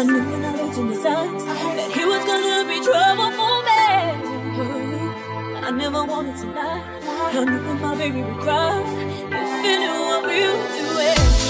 I knew when I looked in his eyes that he was gonna be trouble for me. I never wanted to lie. I knew when my baby would cry. If he knew what we would do